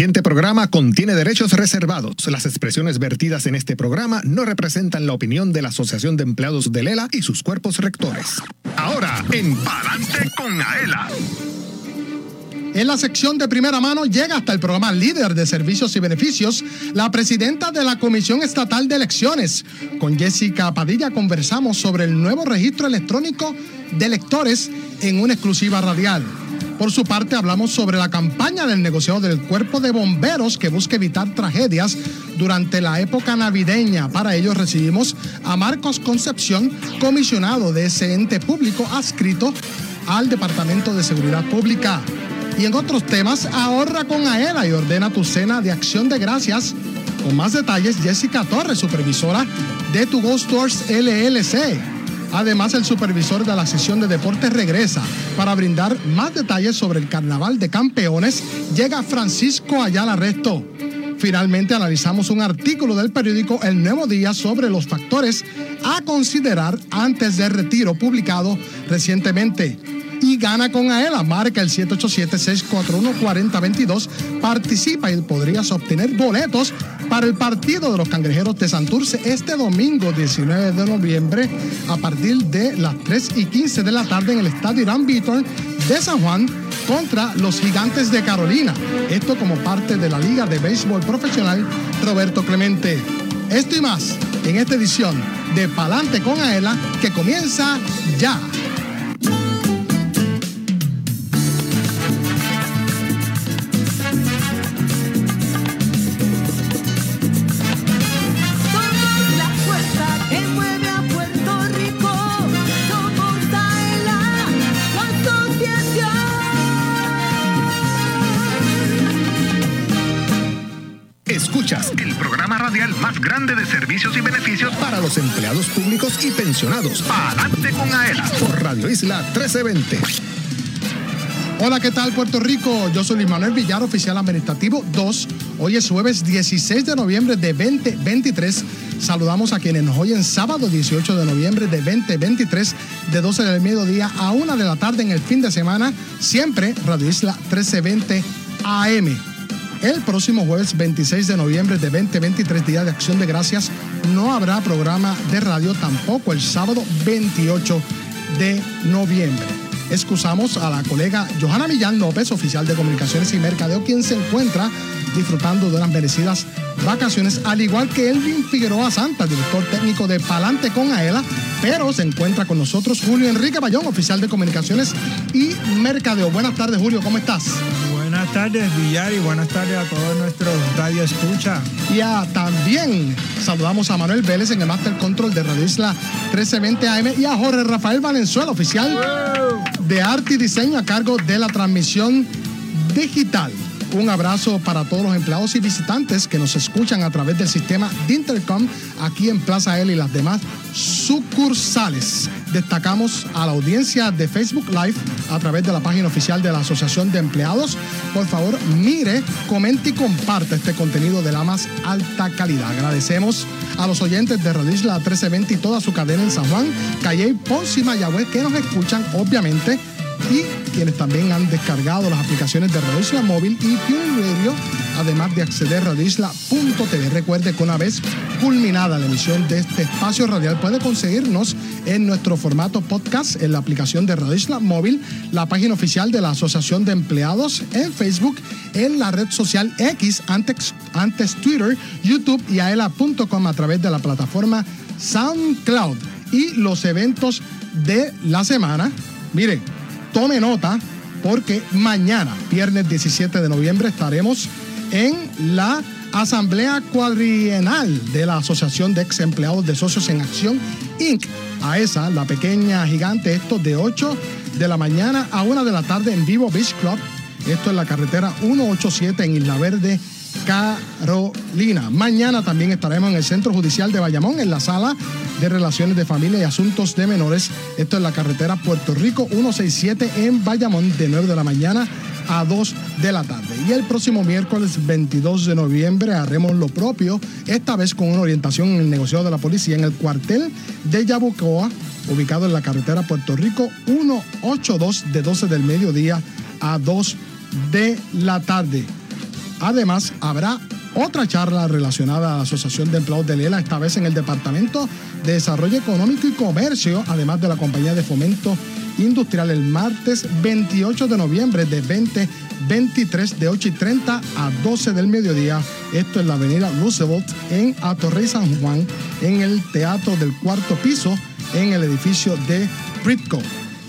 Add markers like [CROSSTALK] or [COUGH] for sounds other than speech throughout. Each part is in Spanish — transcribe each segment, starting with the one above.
siguiente programa contiene derechos reservados. Las expresiones vertidas en este programa no representan la opinión de la Asociación de Empleados de Lela y sus cuerpos rectores. Ahora, en Palante con Aela. En la sección de primera mano llega hasta el programa líder de servicios y beneficios la presidenta de la Comisión Estatal de Elecciones. Con Jessica Padilla conversamos sobre el nuevo registro electrónico de electores en una exclusiva radial. Por su parte, hablamos sobre la campaña del negociado del cuerpo de bomberos que busca evitar tragedias durante la época navideña. Para ello recibimos a Marcos Concepción, comisionado de ese ente público adscrito al Departamento de Seguridad Pública. Y en otros temas, ahorra con AELA y ordena tu cena de acción de gracias. Con más detalles, Jessica Torres, supervisora de Tu Go Stores LLC. Además, el supervisor de la sesión de deportes regresa para brindar más detalles sobre el Carnaval de Campeones. Llega Francisco Ayala Resto. Finalmente analizamos un artículo del periódico El Nuevo Día sobre los factores a considerar antes del retiro publicado recientemente y gana con AELA. Marca el 787-641-4022. Participa y podrías obtener boletos para el partido de los cangrejeros de Santurce este domingo 19 de noviembre a partir de las 3 y 15 de la tarde en el estadio Irán Beaton de San Juan contra los gigantes de Carolina. Esto como parte de la Liga de Béisbol Profesional Roberto Clemente. Esto y más en esta edición de Palante con Aela que comienza ya. De servicios y beneficios para los empleados públicos y pensionados. Adelante con AELA por Radio Isla 1320. Hola, ¿qué tal Puerto Rico? Yo soy Manuel Villar, oficial administrativo 2. Hoy es jueves 16 de noviembre de 2023. Saludamos a quienes nos oyen sábado 18 de noviembre de 2023 de 12 del mediodía a 1 de la tarde en el fin de semana. Siempre Radio Isla 1320 AM. El próximo jueves 26 de noviembre de 2023, Día de Acción de Gracias, no habrá programa de radio tampoco el sábado 28 de noviembre. Excusamos a la colega Johanna Millán López, oficial de Comunicaciones y Mercadeo, quien se encuentra disfrutando de unas merecidas vacaciones, al igual que Elvin Figueroa Santa, director técnico de Palante con Aela, pero se encuentra con nosotros Julio Enrique Bayón, oficial de Comunicaciones y Mercadeo. Buenas tardes, Julio, ¿cómo estás? Buenas tardes, Villar, y buenas tardes a todos nuestros Radio Escucha. Y también saludamos a Manuel Vélez en el Master Control de Radio Isla 1320 AM y a Jorge Rafael Valenzuela, oficial de arte y diseño a cargo de la transmisión digital. Un abrazo para todos los empleados y visitantes que nos escuchan a través del sistema de Intercom aquí en Plaza L y las demás sucursales. Destacamos a la audiencia de Facebook Live a través de la página oficial de la Asociación de Empleados. Por favor, mire, comente y comparte este contenido de la más alta calidad. Agradecemos a los oyentes de Radio Isla 1320 y toda su cadena en San Juan, Calle, Ponce y Mayagüez que nos escuchan, obviamente y quienes también han descargado las aplicaciones de Radio Isla Móvil y TuneIn Radio, además de acceder a radioisla.tv. Recuerde que una vez culminada la emisión de este espacio radial puede conseguirnos en nuestro formato podcast en la aplicación de Radio Isla Móvil, la página oficial de la Asociación de Empleados en Facebook, en la red social X, antes, antes Twitter, YouTube y aela.com a través de la plataforma SoundCloud y los eventos de la semana. Mire, tome nota porque mañana, viernes 17 de noviembre, estaremos en la Asamblea Cuadrienal de la Asociación de Ex Empleados de Socios en Acción, Inc. A esa, la pequeña gigante, esto de 8 de la mañana a 1 de la tarde en Vivo Beach Club. Esto en la carretera 187 en Isla Verde, Carolina. Mañana también estaremos en el Centro Judicial de Bayamón, en la sala de Relaciones de Familia y Asuntos de Menores. Esto es la carretera Puerto Rico 167 en Bayamón, de 9 de la mañana a 2 de la tarde. Y el próximo miércoles 22 de noviembre haremos lo propio, esta vez con una orientación en el negociado de la policía en el cuartel de Yabucoa, ubicado en la carretera Puerto Rico 182 de 12 del mediodía a 2 de la tarde. Además, habrá otra charla relacionada a la Asociación de Empleados de Lela, esta vez en el Departamento de Desarrollo Económico y Comercio, además de la Compañía de Fomento Industrial, el martes 28 de noviembre de 2023 de 8 y 30 a 12 del mediodía. Esto en la avenida Roosevelt en Atorrey San Juan, en el Teatro del Cuarto Piso, en el edificio de Britco.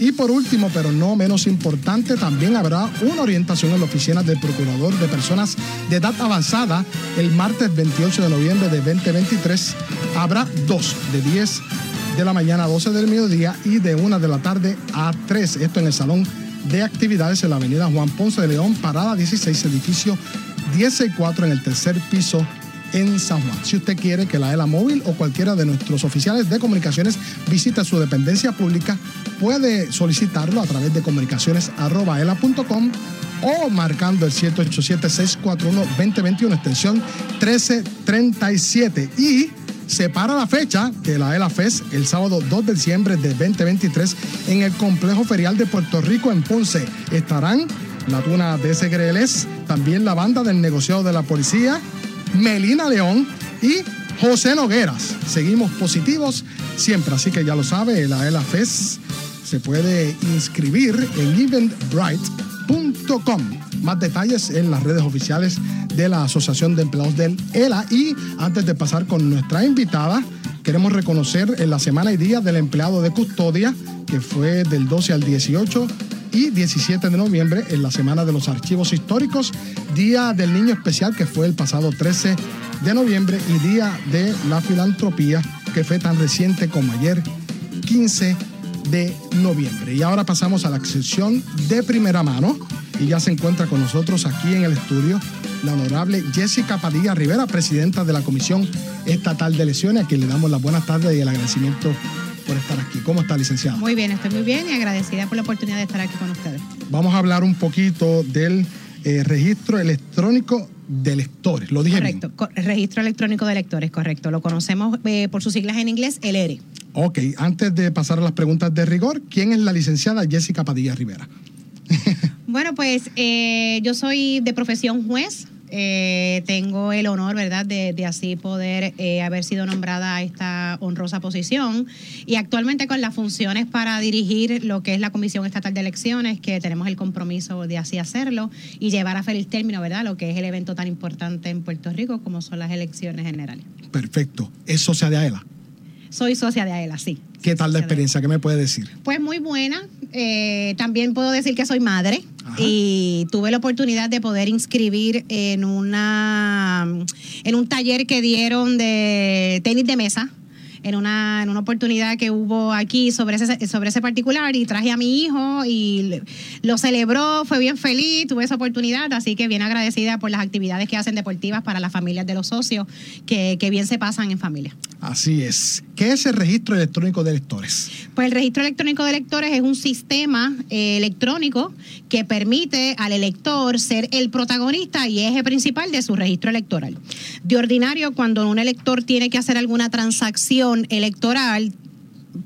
Y por último, pero no menos importante, también habrá una orientación en la oficina del Procurador de Personas de Edad Avanzada el martes 28 de noviembre de 2023. Habrá dos de 10 de la mañana a 12 del mediodía y de 1 de la tarde a 3. Esto en el Salón de Actividades en la Avenida Juan Ponce de León, Parada 16, edificio 104 en el tercer piso en San Juan. Si usted quiere que la ELA móvil o cualquiera de nuestros oficiales de comunicaciones visite su dependencia pública, puede solicitarlo a través de comunicaciones.ela.com o marcando el 787-641-2021, extensión 1337. Y separa la fecha de la ELA FES el sábado 2 de diciembre de 2023 en el complejo ferial de Puerto Rico en Ponce. Estarán la tuna de Segreles, también la banda del negociado de la policía, Melina León y José Nogueras. Seguimos positivos siempre, así que ya lo sabe, la ELA FES se puede inscribir en eventbrite.com. Más detalles en las redes oficiales de la Asociación de Empleados del ELA. Y antes de pasar con nuestra invitada, queremos reconocer en la semana y día del empleado de custodia, que fue del 12 al 18 y 17 de noviembre en la Semana de los Archivos Históricos, Día del Niño Especial que fue el pasado 13 de noviembre y Día de la Filantropía que fue tan reciente como ayer 15 de noviembre. Y ahora pasamos a la sección de primera mano y ya se encuentra con nosotros aquí en el estudio la honorable Jessica Padilla Rivera, presidenta de la Comisión Estatal de Elecciones, a quien le damos las buenas tardes y el agradecimiento por estar aquí. ¿Cómo está, licenciada? Muy bien, estoy muy bien y agradecida por la oportunidad de estar aquí con ustedes. Vamos a hablar un poquito del eh, registro electrónico de electores. ¿Lo dije correcto, registro electrónico de electores, correcto. Lo conocemos eh, por sus siglas en inglés, el ERE. Ok, antes de pasar a las preguntas de rigor, ¿quién es la licenciada Jessica Padilla Rivera? [LAUGHS] bueno, pues eh, yo soy de profesión juez, eh, tengo el honor, ¿verdad?, de, así poder eh, haber sido nombrada a esta honrosa posición y actualmente con las funciones para dirigir lo que es la Comisión Estatal de Elecciones, que tenemos el compromiso de así hacerlo y llevar a feliz término, ¿verdad?, lo que es el evento tan importante en Puerto Rico como son las elecciones generales. Perfecto. ¿Es socia de AELA? Soy socia de AELA, sí. ¿Qué tal la experiencia? ¿Qué me puede decir? Pues muy buena. Eh, también puedo decir que soy madre y tuve la oportunidad de poder inscribir en una en un taller que dieron de tenis de mesa en una, en una oportunidad que hubo aquí sobre ese, sobre ese particular y traje a mi hijo y lo celebró, fue bien feliz, tuve esa oportunidad, así que bien agradecida por las actividades que hacen deportivas para las familias de los socios, que, que bien se pasan en familia. Así es. ¿Qué es el registro electrónico de electores? Pues el registro electrónico de electores es un sistema eh, electrónico que permite al elector ser el protagonista y eje principal de su registro electoral. De ordinario, cuando un elector tiene que hacer alguna transacción, electoral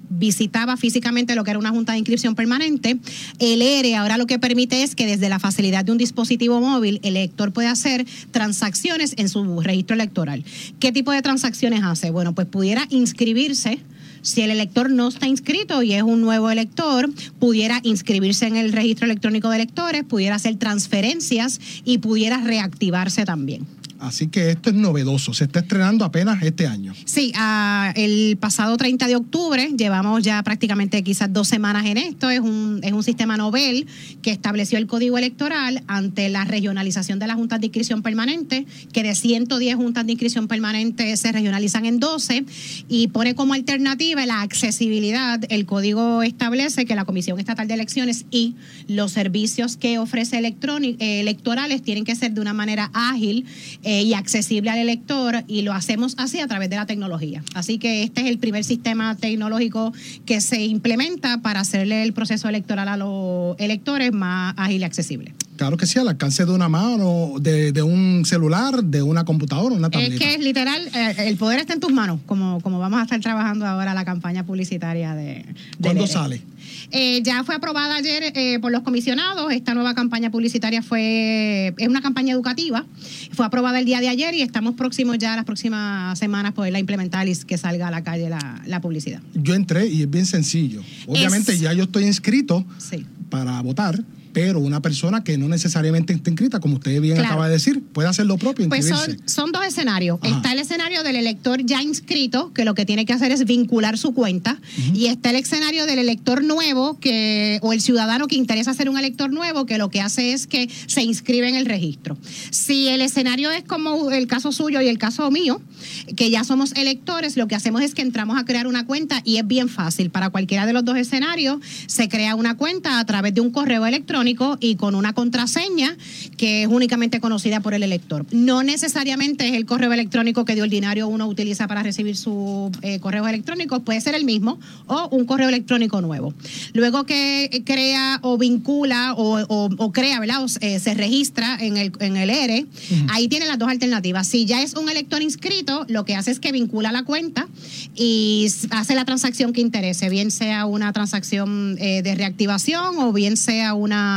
visitaba físicamente lo que era una junta de inscripción permanente. El ERE ahora lo que permite es que desde la facilidad de un dispositivo móvil el elector puede hacer transacciones en su registro electoral. ¿Qué tipo de transacciones hace? Bueno, pues pudiera inscribirse. Si el elector no está inscrito y es un nuevo elector, pudiera inscribirse en el registro electrónico de electores, pudiera hacer transferencias y pudiera reactivarse también. Así que esto es novedoso, se está estrenando apenas este año. Sí, el pasado 30 de octubre, llevamos ya prácticamente quizás dos semanas en esto, es un, es un sistema novel que estableció el código electoral ante la regionalización de las juntas de inscripción permanente, que de 110 juntas de inscripción permanente se regionalizan en 12 y pone como alternativa la accesibilidad. El código establece que la Comisión Estatal de Elecciones y los servicios que ofrece electorales tienen que ser de una manera ágil eh, y accesible al elector y lo hacemos así a través de la tecnología. Así que este es el primer sistema tecnológico que se implementa para hacerle el proceso electoral a los electores más ágil y accesible. Claro que sí, al alcance de una mano, de, de un celular, de una computadora, una tableta. Es que es literal, eh, el poder está en tus manos, como, como vamos a estar trabajando ahora la campaña publicitaria de... de ¿Cuándo sale? Eh, ya fue aprobada ayer eh, por los comisionados. Esta nueva campaña publicitaria fue es una campaña educativa. Fue aprobada el día de ayer y estamos próximos ya las próximas semanas poderla implementar y que salga a la calle la, la publicidad. Yo entré y es bien sencillo. Obviamente Es- ya yo estoy inscrito Sí. para votar, pero una persona que no necesariamente está inscrita, como usted bien Claro. acaba de decir, puede hacer lo propio, Pues son, son dos escenarios. Ajá. Está el escenario del elector ya inscrito, que lo que tiene que hacer es vincular su cuenta, y está el escenario del elector nuevo, que o el ciudadano que interesa ser un elector nuevo, que lo que hace es que se inscribe en el registro. Si el escenario es como el caso suyo y el caso mío, que ya somos electores, lo que hacemos es que entramos a crear una cuenta y es bien fácil. Para cualquiera de los dos escenarios, se crea una cuenta a través de un correo electrónico y con una contraseña que es únicamente conocida por el elector. No necesariamente es el correo electrónico que de ordinario uno utiliza para recibir su eh, correo electrónico, puede ser el mismo o un correo electrónico nuevo. Luego que crea o vincula o, o- o crea, ¿verdad? O, eh, se registra en el, en el ERE, ahí tiene las dos alternativas. Si ya es un elector inscrito, lo que hace es que vincula la cuenta y hace la transacción que interese, bien sea una transacción eh, de reactivación o bien sea una,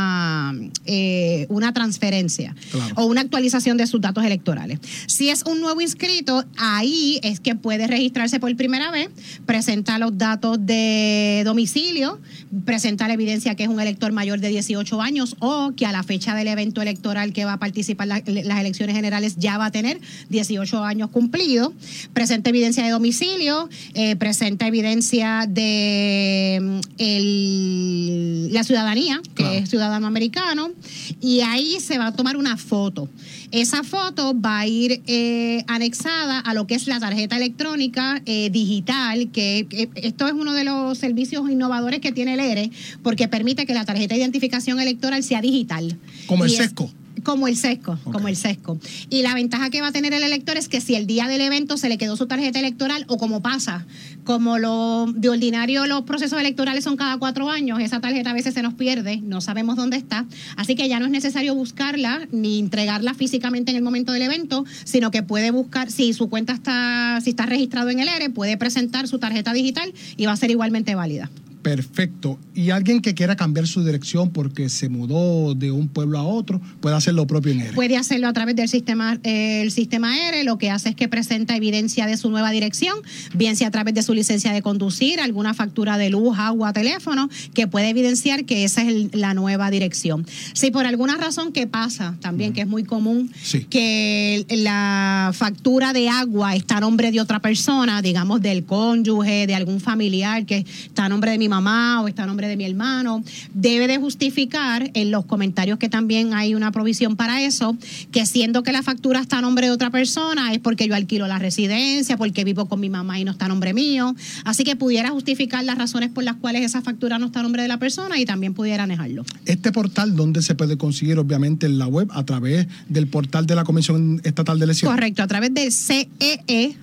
eh, una transferencia Claro. o una actualización de sus datos electorales. Si es un nuevo inscrito, ahí es que puede registrarse por primera vez, presenta los datos de domicilio, presenta la evidencia que es un elector mayor de 18 años o que a la fecha del evento electoral que va a participar en las elecciones generales ya va a tener 18 años cumplidos, presenta evidencia de domicilio, eh, presenta evidencia de mm, el- la ciudadanía, que Claro. es ciudadano americano, y ahí se va a tomar una foto. Esa foto va a ir eh, anexada a lo que es la tarjeta electrónica eh, digital, que, que esto es uno de los servicios innovadores que tiene el ERE, porque permite que la tarjeta de identificación electoral sea digital. Como el Y sesco. Como el sesco, como el sesco. Y la ventaja que va a tener el elector es que si el día del evento se le quedó su tarjeta electoral o como pasa, como lo de ordinario los procesos electorales son cada cuatro años, esa tarjeta a veces se nos pierde, no sabemos dónde está, así que ya no es necesario buscarla ni entregarla físicamente en el momento del evento, sino que puede buscar, si su cuenta está, si está registrado en el ERE, puede presentar su tarjeta digital y va a ser igualmente válida. Perfecto. Y alguien que quiera cambiar su dirección porque se mudó de un pueblo a otro, puede hacer lo propio en él. Puede hacerlo a través del sistema, eh, el sistema R, lo que hace es que presenta evidencia de su nueva dirección, bien sea a través de su licencia de conducir, alguna factura de luz, agua, teléfono, que puede evidenciar que esa es el- la nueva dirección. Si por alguna razón que pasa también, que es muy común, Sí. que la factura de agua está a nombre de otra persona, digamos del cónyuge, de algún familiar que está a nombre de mi mamá o está a nombre de mi hermano, debe de justificar en los comentarios que también hay una provisión para eso, que siendo que la factura está a nombre de otra persona es porque yo alquilo la residencia, porque vivo con mi mamá y no está a nombre mío, así que pudiera justificar las razones por las cuales esa factura no está a nombre de la persona y también pudiera negarlo. Este portal, ¿dónde se puede conseguir? Obviamente en la web, a través del portal de la Comisión Estatal de Elecciones. Correcto, a través del E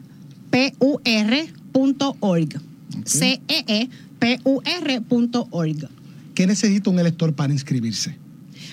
ceepur.org. E ceepur.org. ¿Qué necesita un elector para inscribirse?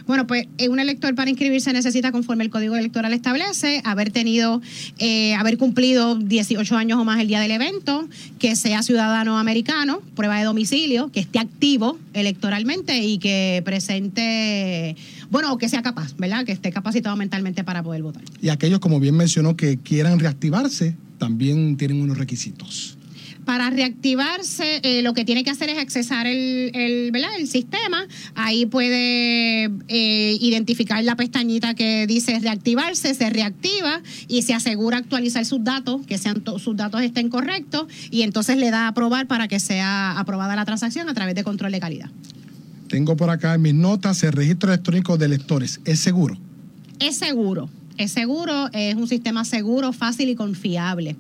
Bueno, pues eh, un elector para inscribirse necesita, conforme el Código Electoral establece, haber tenido, eh, haber cumplido 18 años o más el día del evento, que sea ciudadano americano, prueba de domicilio, que esté activo electoralmente y que presente, bueno, o que sea capaz, ¿verdad? Que esté capacitado mentalmente para poder votar. Y aquellos, como bien mencionó, que quieran reactivarse, también tienen unos requisitos. Para reactivarse, eh, lo que tiene que hacer es accesar el, el, ¿verdad? el sistema. Ahí puede eh, identificar la pestañita que dice reactivarse, se reactiva y se asegura actualizar sus datos, que sean sus datos estén correctos y entonces le da a aprobar para que sea aprobada la transacción a través de control de calidad. Tengo por acá en mis notas el registro electrónico de electores. ¿Es seguro? Es seguro. Es seguro, es un sistema seguro, fácil y confiable.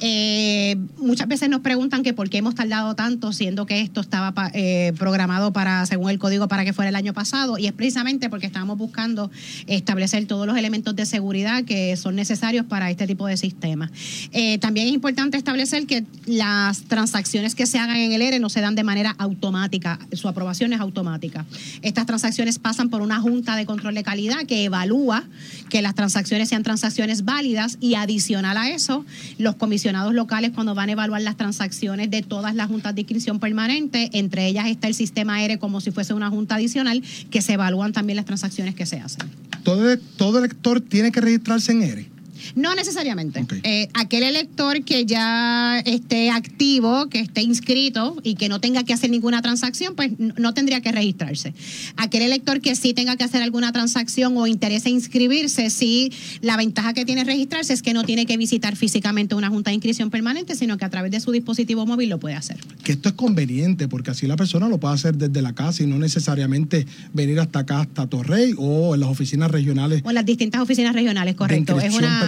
Eh, muchas veces nos preguntan que por qué hemos tardado tanto, siendo que esto estaba eh, programado para, según el código, para que fuera el año pasado, y es precisamente porque estábamos buscando establecer todos los elementos de seguridad que son necesarios para este tipo de sistemas. Eh, también es importante establecer que las transacciones que se hagan en el ERE no se dan de manera automática, su aprobación es automática. Estas transacciones pasan por una junta de control de calidad que evalúa que las transacciones sean transacciones válidas y adicional a eso, los comisionados locales cuando van a evaluar las transacciones de todas las juntas de inscripción permanente, entre ellas está el sistema ERE como si fuese una junta adicional, que se evalúan también las transacciones que se hacen. Todo, todo elector tiene que registrarse en ERE. No necesariamente. Eh, aquel elector que ya esté activo, que esté inscrito y que no tenga que hacer ninguna transacción, pues no tendría que registrarse. Aquel elector que sí tenga que hacer alguna transacción o interese inscribirse, sí, la ventaja que tiene registrarse es que no tiene que visitar físicamente una junta de inscripción permanente, sino que a través de su dispositivo móvil lo puede hacer. Que esto es conveniente, porque así la persona lo puede hacer desde la casa y no necesariamente venir hasta acá, hasta Torrey o en las oficinas regionales. O en las distintas oficinas regionales, correcto. Es una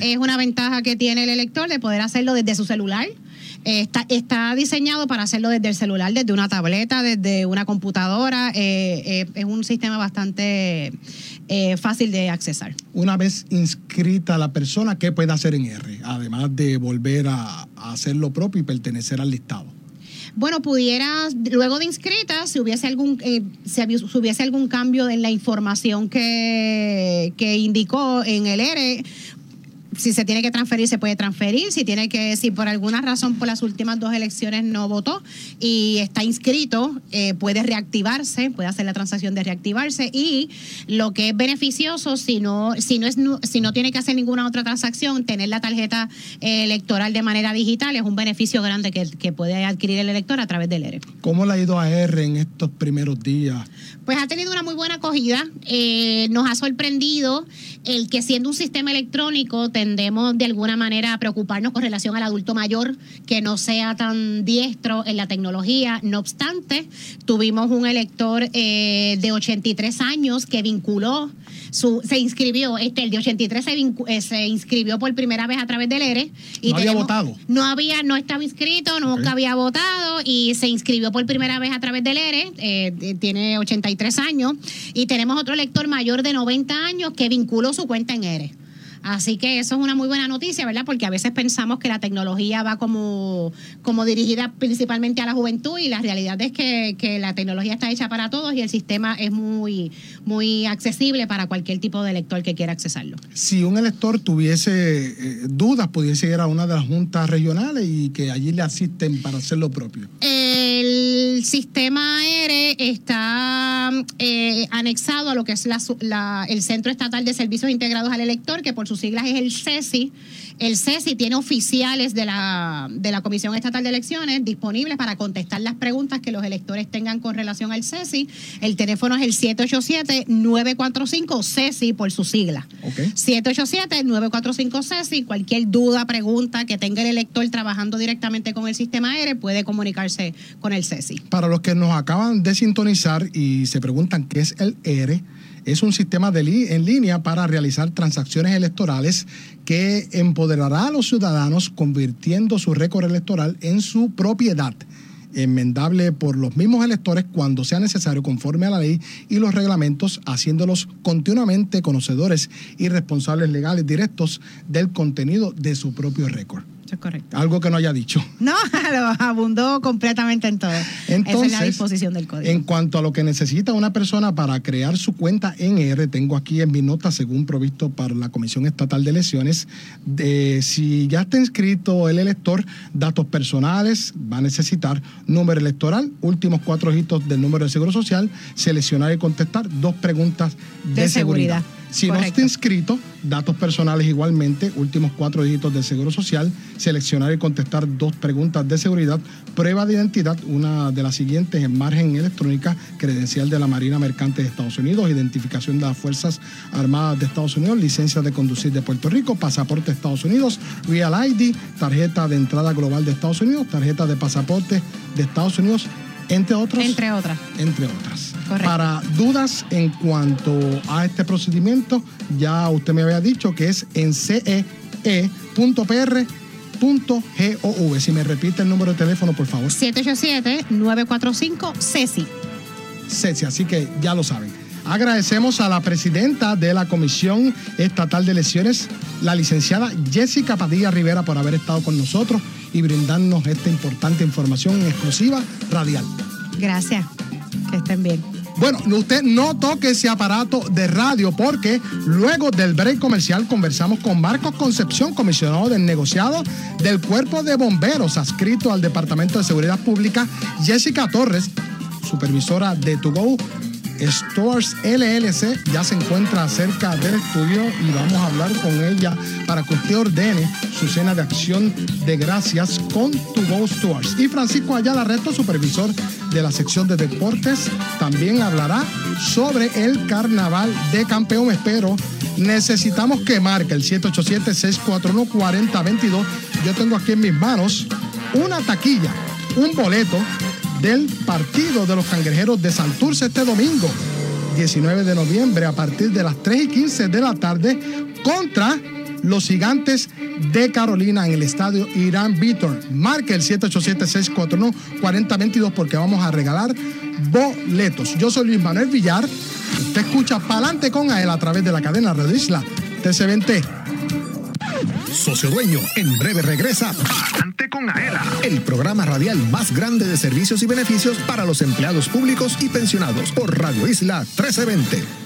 es una ventaja que tiene el elector de poder hacerlo desde su celular. Está, está diseñado para hacerlo desde el celular, desde una tableta, desde una computadora. Eh, eh, es un sistema bastante eh, fácil de accesar. Una vez inscrita la persona, ¿qué puede hacer en R? Además de volver a, hacer lo propio y pertenecer al listado bueno, pudiera, luego de inscrita, si hubiese algún, si hubiese algún cambio en la información que, que indicó en el ERE, si se tiene que transferir, se puede transferir. Si tiene que, si por alguna razón por las últimas dos elecciones no votó y está inscrito, eh, puede reactivarse, puede hacer la transacción de reactivarse. Y lo que es beneficioso, si no, si no es, si no tiene que hacer ninguna otra transacción, tener la tarjeta eh, electoral de manera digital es un beneficio grande que, que puede adquirir el elector a través del ERE. ¿Cómo le ha ido a R en estos primeros días? Pues ha tenido una muy buena acogida. Eh, nos ha sorprendido el que siendo un sistema electrónico tendemos de alguna manera a preocuparnos con relación al adulto mayor que no sea tan diestro en la tecnología. No obstante, tuvimos un elector eh, de 83 años que vinculó se inscribió, este, el de 83 se, eh, se, inscribió por primera vez a través del ERE. Y no había votado. No había, no estaba inscrito, nunca había votado y se inscribió por primera vez a través del ERE. Eh, tiene 83 años. Y tenemos otro elector mayor de 90 años que vinculó su cuenta en ERE. Así que eso es una muy buena noticia, ¿verdad? Porque a veces pensamos que la tecnología va como, como dirigida principalmente a la juventud y la realidad es que, la tecnología está hecha para todos y el sistema es muy, muy accesible para cualquier tipo de elector que quiera accesarlo. Si un elector tuviese eh, dudas, pudiese ir a una de las juntas regionales y que allí le asisten para hacer lo propio. El sistema ERE está eh, anexado a lo que es el Centro Estatal de Servicios Integrados al Elector, que por su siglas es el CESI. El CESI tiene oficiales de la, de la Comisión Estatal de Elecciones disponibles para contestar las preguntas que los electores tengan con relación al CESI. El teléfono es el 787-945-CESI por su sigla. 787-945-CESI. Cualquier duda, pregunta que tenga el elector trabajando directamente con el sistema aéreo puede comunicarse con el CESI. Para los que nos acaban de sintonizar y se preguntan qué es el ERE, es un sistema de en línea para realizar transacciones electorales que empoderará a los ciudadanos convirtiendo su récord electoral en su propiedad enmendable por los mismos electores cuando sea necesario conforme a la ley y los reglamentos, haciéndolos continuamente conocedores y responsables legales directos del contenido de su propio récord es correcto. Algo que no haya dicho. No, [LAUGHS] lo abundó completamente en todo. Entonces, Esa es la disposición del código. En cuanto a lo que necesita una persona para crear su cuenta en R, tengo aquí en mi nota, según provisto para la Comisión Estatal de Elecciones, de, si ya está inscrito el elector, datos personales, va a necesitar número electoral, últimos cuatro dígitos del número de seguro social, seleccionar y contestar dos preguntas de, seguridad. Si no está inscrito, datos personales igualmente, últimos cuatro dígitos del Seguro Social, seleccionar y contestar dos preguntas de seguridad, prueba de identidad, una de las siguientes en margen electrónica, credencial de la Marina Mercante de Estados Unidos, identificación de las Fuerzas Armadas de Estados Unidos, licencia de conducir de Puerto Rico, pasaporte de Estados Unidos, Real ID, tarjeta de entrada global de Estados Unidos, tarjeta de pasaporte de Estados Unidos, entre otros. Entre otras. Entre otras. Para dudas en cuanto a este procedimiento, ya usted me había dicho que es en cee.pr.gov. Si me repite el número de teléfono, por favor. 787-945-CECI. CECI, así que ya lo saben. Agradecemos a la presidenta de la Comisión Estatal de Elecciones, la licenciada Jessica Padilla Rivera, por haber estado con nosotros y brindarnos esta importante información exclusiva radial. Gracias. Que estén bien. Bueno, usted no toque ese aparato de radio porque luego del break comercial conversamos con Marcos Concepción, comisionado del negociado del Cuerpo de Bomberos adscrito al Departamento de Seguridad Pública, Jessica Torres, supervisora de To Stores LLC ya se encuentra cerca del estudio y vamos a hablar con ella para que usted ordene su cena de acción de gracias con To Go Stores. Y Francisco Ayala Reto, supervisor de la sección de deportes, también hablará sobre el carnaval de campeón. Espero, necesitamos que marque el 787-641-4022. Yo tengo aquí en mis manos una taquilla, un boleto del partido de los cangrejeros de Santurce este domingo, 19 de noviembre, a partir de las 3 y 15 de la tarde, contra los gigantes de Carolina en el estadio Irán Víctor. Marque el 787-641-4022 porque vamos a regalar boletos. Yo soy Luis Manuel Villar. Usted escucha Palante con él a través de la cadena Radio Isla TC20. Socio Dueño, en breve regresa Con Aela, el programa radial más grande de servicios y beneficios para los empleados públicos y pensionados por Radio Isla 1320.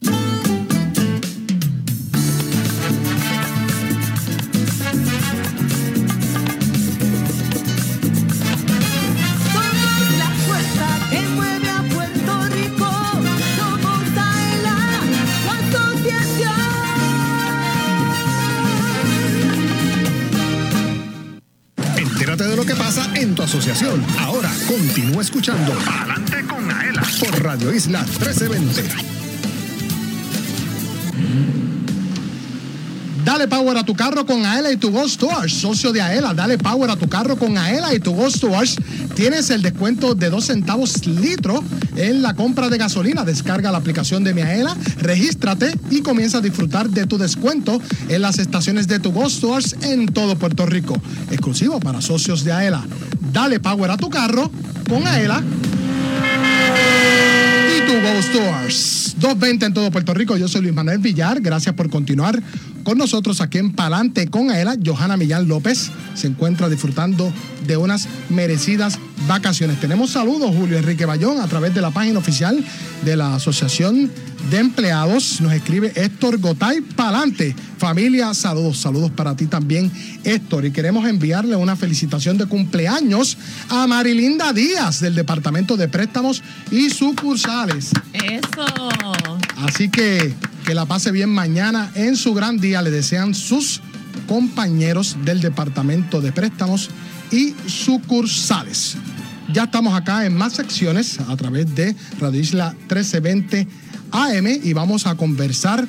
Asociación. Entérate de lo que pasa en tu asociación. Ahora continúa escuchando Adelante con Aela por Radio Isla 1320. Dale power a tu carro con Aela y tu Ghost Tours. Socio de Aela, dale power a tu carro con Aela y tu Ghost. Tienes el descuento de 2 centavos litro en la compra de gasolina. Descarga la aplicación de mi Aela, regístrate y comienza a disfrutar de tu descuento en las estaciones de tu Ghost en todo Puerto Rico. Exclusivo para socios de Aela. Dale power a tu carro con Aela Ghost Tours. 220 en todo Puerto Rico. Yo soy Luis Manuel Villar. Gracias por continuar con nosotros aquí en Palante con Aela. Johanna Millán López se encuentra disfrutando de unas merecidas vacaciones. Tenemos saludos, Julio Enrique Bayón, a través de la página oficial de la Asociación de Empleados. Nos escribe Héctor Gotay Palante. Familia, saludos, saludos para ti también, Héctor. Y queremos enviarle una felicitación de cumpleaños a Marilinda Díaz del Departamento de Préstamos y Sucursales. Eso. Así que que la pase bien mañana en su gran día. Le desean sus compañeros del Departamento de Préstamos y sucursales. Ya estamos acá en más secciones a través de Radio Isla 1320 AM y vamos a conversar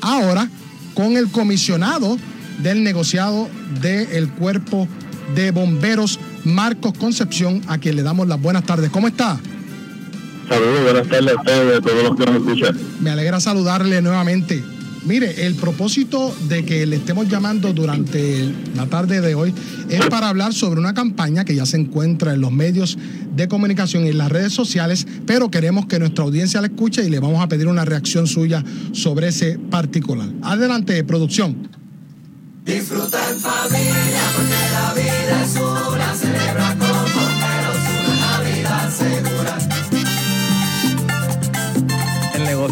ahora con el comisionado del negociado del Cuerpo de Bomberos, Marcos Concepción, a quien le damos las buenas tardes. ¿Cómo está? Saludos, buenas tardes a ustedes y a todos los que nos escuchan. Me alegra saludarle nuevamente. Mire, el propósito de que le estemos llamando durante la tarde de hoy es para hablar sobre una campaña que ya se encuentra en los medios de comunicación y en las redes sociales, pero queremos que nuestra audiencia la escuche y le vamos a pedir una reacción suya sobre ese particular. Adelante, producción. Disfruta en familia porque la vida es una,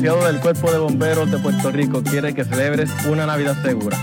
El negociado del Cuerpo de Bomberos de Puerto Rico quiere que celebres una Navidad segura.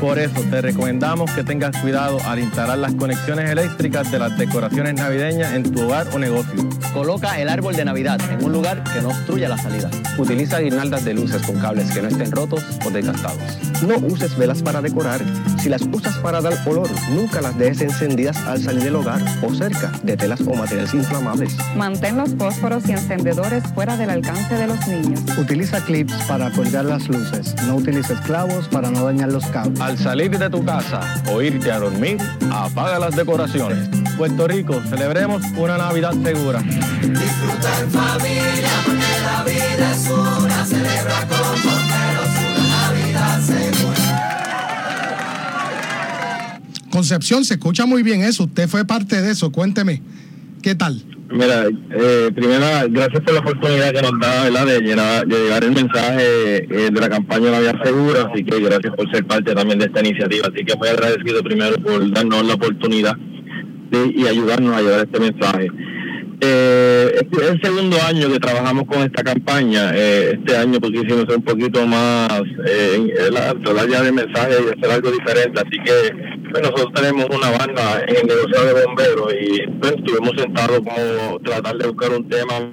Por eso te recomendamos que tengas cuidado al instalar las conexiones eléctricas de las decoraciones navideñas en tu hogar o negocio. Coloca el árbol de Navidad en un lugar que no obstruya la salida. Utiliza guirnaldas de luces con cables que no estén rotos o desgastados. No uses velas para decorar. Si las usas para dar olor, nunca las dejes encendidas al salir del hogar o cerca de telas o materiales inflamables. Mantén los fósforos y encendedores fuera del alcance de los niños. Utiliza clips para colgar las luces. No utilices clavos para no dañar los cables. Al salir de tu casa o irte a dormir, apaga las decoraciones. Puerto Rico, celebremos una Navidad segura. Disfruta en familia porque la vida es una, celebra con bomberos una Navidad segura. Concepción, se escucha muy bien eso. Usted fue parte de eso. Cuénteme, ¿qué tal? Mira, eh, primero, gracias por la oportunidad que nos da. De, llenar, de llevar el mensaje eh, de la campaña La Vía Segura, así que gracias por ser parte también de esta iniciativa. Así que muy agradecido primero por darnos la oportunidad de, y ayudarnos a llevar este mensaje. Eh, es el segundo año que trabajamos con esta campaña. Eh, este año pues quisimos ser un poquito más, eh, hablar ya de mensaje y hacer algo diferente. Así que pues, nosotros tenemos una banda en el negocio de bomberos y pues, estuvimos sentados como tratar de buscar un tema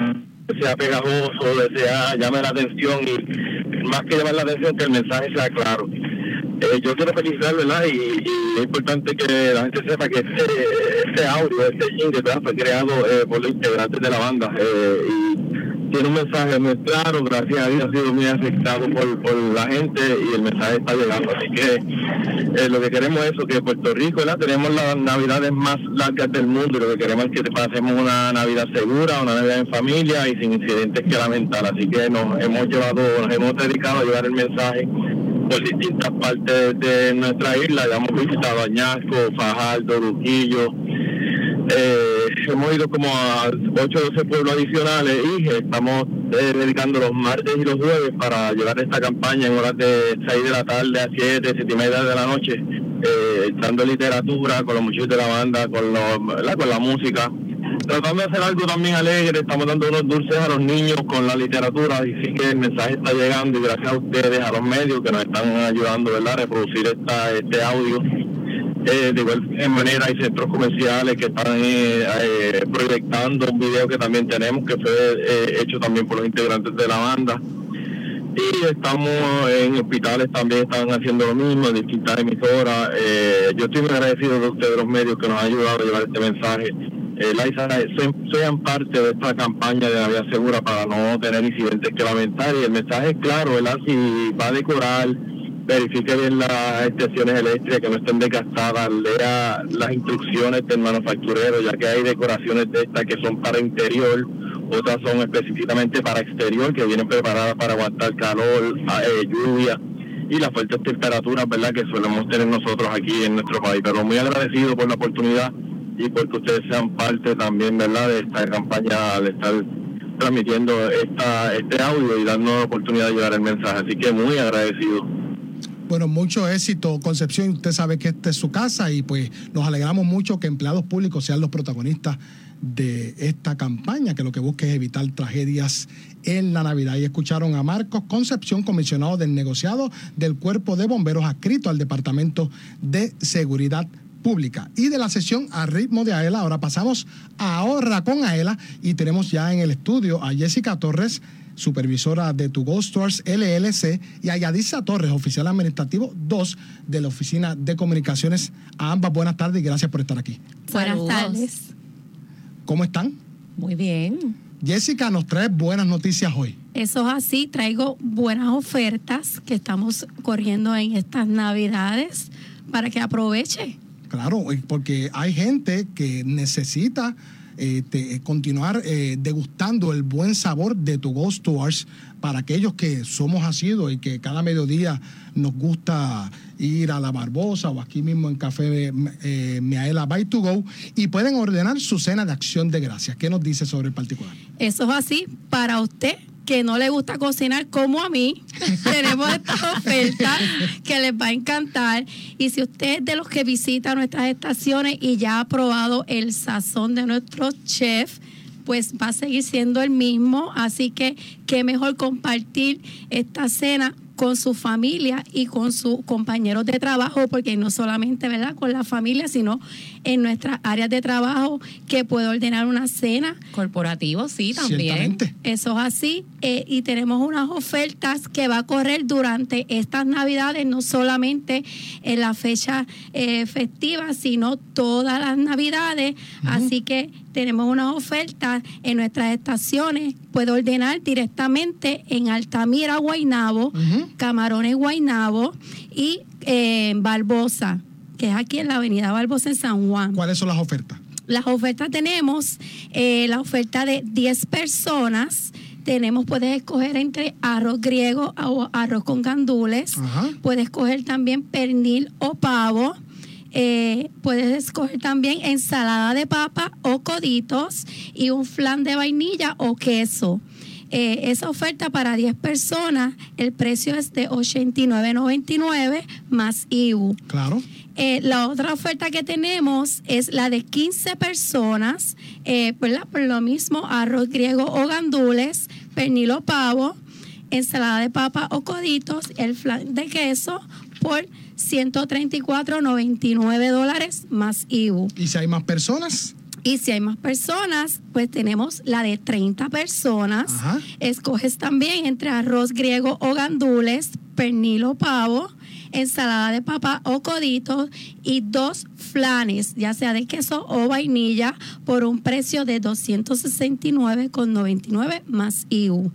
que sea pegajoso, que sea llame la atención y más que llamar la atención que el mensaje sea claro. Eh, yo quiero felicitar, ¿verdad? Y, es importante que la gente sepa que este, este audio, este jingle, ¿verdad? Fue creado eh, por los integrantes de la banda eh, y tiene un mensaje muy claro, gracias a Dios ha sido muy aceptado por, la gente y el mensaje está llegando. Así que lo que queremos es que Puerto Rico, ¿verdad? Tenemos las navidades más largas del mundo y lo que queremos es que pasemos una Navidad segura, una Navidad en familia y sin incidentes que lamentar. Así que nos hemos llevado, nos hemos dedicado a llevar el mensaje por distintas partes de nuestra isla. Ya hemos visitado Añasco, Fajardo, Luquillo. Eh, hemos ido como a 8 o 12 pueblos adicionales y estamos eh, dedicando los martes y los jueves para llevar esta campaña en horas de 6 de la tarde a 7, 7 y media de la noche, eh, dando literatura con los muchachos de la banda, con, los, con la música tratando de hacer algo también alegre, estamos dando unos dulces a los niños con la literatura y sí que el mensaje está llegando y gracias a ustedes, a los medios que nos están ayudando ¿verdad? a reproducir esta, este audio. Eh, de igual manera hay centros comerciales que están eh, eh, proyectando un video que también tenemos que fue hecho también por los integrantes de la banda y estamos en hospitales también están haciendo lo mismo en distintas emisoras yo estoy muy agradecido de ustedes los medios que nos han ayudado a llevar este mensaje eh, Laisa, sean parte de esta campaña de la segura para no tener incidentes que lamentar. Y el mensaje es claro, ¿verdad? Si va a decorar, verifique bien las extensiones eléctricas, que no estén desgastadas, lea las instrucciones del manufacturero, ya que hay decoraciones de estas que son para interior, otras son específicamente para exterior, que vienen preparadas para aguantar calor, eh, lluvia y las fuertes temperaturas, ¿verdad?, que solemos tener nosotros aquí en nuestro país. Pero muy agradecido por la oportunidad y porque ustedes sean parte también, ¿verdad?, de esta campaña al estar transmitiendo esta, este audio y darnos la oportunidad de llevar el mensaje. Así que muy agradecido. Bueno, mucho éxito, Concepción. Usted sabe que esta es su casa y pues nos alegramos mucho que empleados públicos sean los protagonistas de esta campaña, que lo que busca es evitar tragedias en la Navidad. Y escucharon a Marcos Concepción, comisionado del negociado del Cuerpo de Bomberos adscrito al Departamento de Seguridad Pública. Y de la sesión a ritmo de Aela, ahora pasamos a Ahorra con Aela y tenemos ya en el estudio a Jessica Torres, supervisora de Tu Go Stores LLC, y a Yadisa Torres, oficial administrativo 2 de la Oficina de Comunicaciones. A ambas buenas tardes y gracias por estar aquí. Buenas tardes. ¿Cómo están? Muy bien. Jessica nos trae buenas noticias hoy. Eso es así, traigo buenas ofertas que estamos corriendo en estas navidades para que aproveche. Claro, porque hay gente que necesita eh, continuar eh, degustando el buen sabor de tu Ghost Tours para aquellos que somos asiduos y que cada mediodía nos gusta ir a la Barbosa o aquí mismo en Café eh, Miaela By to Go y pueden ordenar su cena de acción de gracias. ¿Qué nos dice sobre el particular? Eso es así, para usted que no le gusta cocinar como a mí, [LAUGHS] tenemos esta oferta que les va a encantar. Y si usted es de los que visita nuestras estaciones y ya ha probado el sazón de nuestro chef, pues va a seguir siendo el mismo. Así que qué mejor compartir esta cena con su familia y con sus compañeros de trabajo, porque no solamente, ¿verdad?, con la familia, sino en nuestras áreas de trabajo, que puede ordenar una cena. Corporativo, sí, también. Ciertamente. Eso es así. eh, y tenemos unas ofertas que va a correr durante estas navidades, no solamente en la fecha eh, festiva, sino todas las navidades. Así que tenemos unas ofertas en nuestras estaciones. Puede ordenar directamente en Altamira, Guaynabo, Camarones, Guaynabo y eh, Barbosa, que es aquí en la avenida Barbosa en San Juan. ¿Cuáles son las ofertas? Las ofertas tenemos eh, la oferta de 10 personas. Tenemos, puedes escoger entre arroz griego o arroz con gandules. Puedes escoger también pernil o pavo. Eh, puedes escoger también ensalada de papa o coditos y un flan de vainilla o queso. Eh, esa oferta para 10 personas, el precio es de 89.99 más IBU. Claro. Eh, la otra oferta que tenemos es la de 15 personas, eh, ¿verdad? Por lo mismo, arroz griego o gandules, pernil o pavo, ensalada de papa o coditos, el flan de queso por 134.99 dólares más IBU. ¿Y si hay más personas? Y si hay más personas, pues tenemos la de 30 personas. Escoges también entre arroz griego o gandules, pernil o pavo, ensalada de papa o coditos y dos flanes, ya sea de queso o vainilla, por un precio de 269,99 más IU.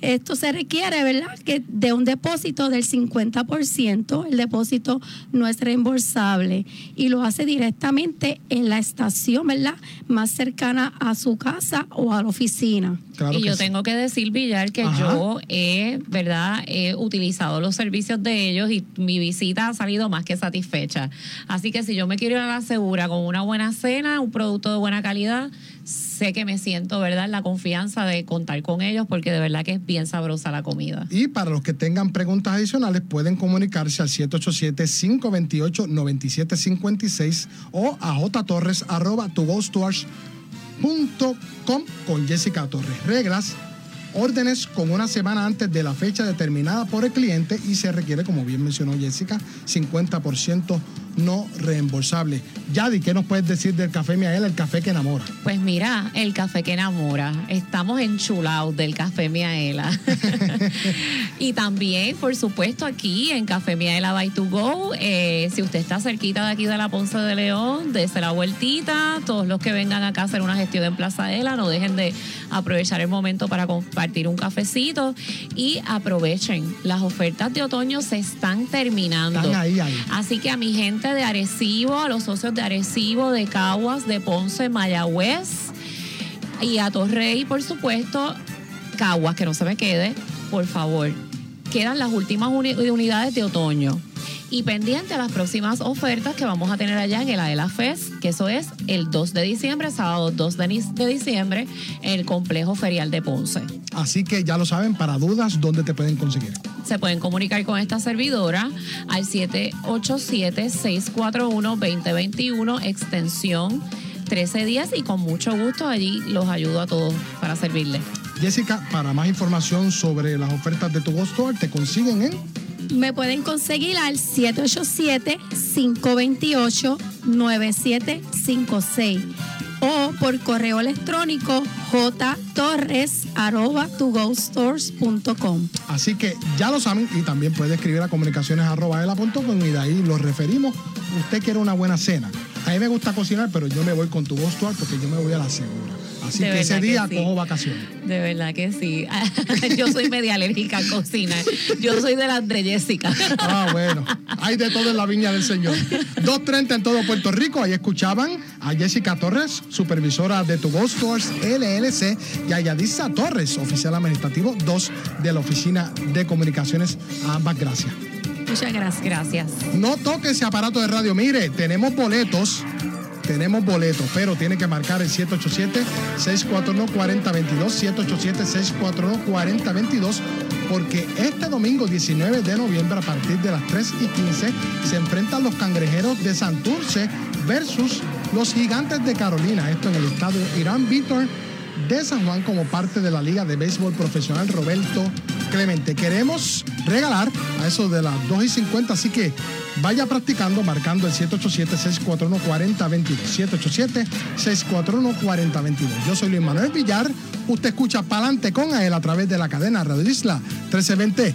Esto se requiere, ¿verdad? Que de un depósito del 50%, el depósito no es reembolsable y lo hace directamente en la estación, ¿verdad? Más cercana a su casa o a la oficina. y yo tengo que decir, Villar, que yo he, ¿verdad? He utilizado los servicios de ellos y mi visita ha salido más que satisfecha. Así que si yo me quiero ir a la segura con una buena cena, un producto de buena calidad, sé que me siento, ¿verdad? La confianza de contar con ellos porque de verdad que es bien sabrosa la comida. Y para los que tengan preguntas adicionales, pueden comunicarse al 787-528-9756 o a jtorres arroba tugostores.com con Jessica Torres. Reglas, órdenes con una semana antes de la fecha determinada por el cliente y se requiere, como bien mencionó Jessica, 50% no reembolsable. Yadi, ¿qué nos puedes decir del café Miaela, el café que enamora? Pues mira, el café que enamora. Estamos enchulados del café Miaela. [LAUGHS] y también, por supuesto, aquí en Café Miaela by to go, eh, si usted está cerquita de aquí de la Ponce de León, dése la vueltita. Todos los que vengan acá a hacer una gestión en Plaza Ela, no dejen de aprovechar el momento para compartir un cafecito y aprovechen. Las ofertas de otoño se están terminando. Están ahí, ahí. Así que a mi gente de Arecibo, a los socios de Arecibo, de Caguas, de Ponce, Mayagüez y a Torrey, por supuesto, Caguas, que no se me quede, por favor. Quedan las últimas uni- unidades de otoño. Y pendiente a las próximas ofertas que vamos a tener allá en el Aela Fest, que eso es el 2 de diciembre, sábado 2 de, diciembre, en el complejo ferial de Ponce. Así que ya lo saben, para dudas, ¿dónde te pueden conseguir? se pueden comunicar con esta servidora al 787-641-2021, extensión 1310 y con mucho gusto allí los ayudo a todos para servirles. Jessica, para más información sobre las ofertas de tu Go Store, te consiguen en Me pueden conseguir al 787-528-9756 o por correo electrónico jtorres.tugostores.com. Así que ya lo saben y también puede escribir a comunicaciones.com y de ahí los referimos. Usted quiere una buena cena. A mí me gusta cocinar, pero yo me voy con tu Store porque yo me voy a la segura. Así De que ese que día sí. cojo vacaciones. De verdad que sí. [LAUGHS] Yo soy media alérgica a cocinar. Yo soy de las de Jessica. Ah, bueno. Hay de todo en la viña del Señor. 2.30 en todo Puerto Rico. Ahí escuchaban a Jessica Torres, supervisora de Tu Go Stores LLC, y a Yadisa Torres, oficial administrativo 2 de la Oficina de Comunicaciones. Ambas gracias. Muchas gracias. Gracias. No toque ese aparato de radio. Mire, tenemos boletos. Tenemos boletos, pero tiene que marcar el 787-641-4022, 787-641-4022, porque este domingo 19 de noviembre, a partir de las 3 y 15, se enfrentan los cangrejeros de Santurce versus los gigantes de Carolina. Esto en el estadio Irán Víctor de San Juan como parte de la Liga de Béisbol Profesional Roberto Clemente. Queremos regalar a eso de las 2 y 50, así que vaya practicando marcando el 787-641-4022. 787-641-4022. Yo soy Luis Manuel Villar. Usted escucha Palante con él a través de la cadena Radio Isla 1320.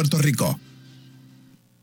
Puerto Rico.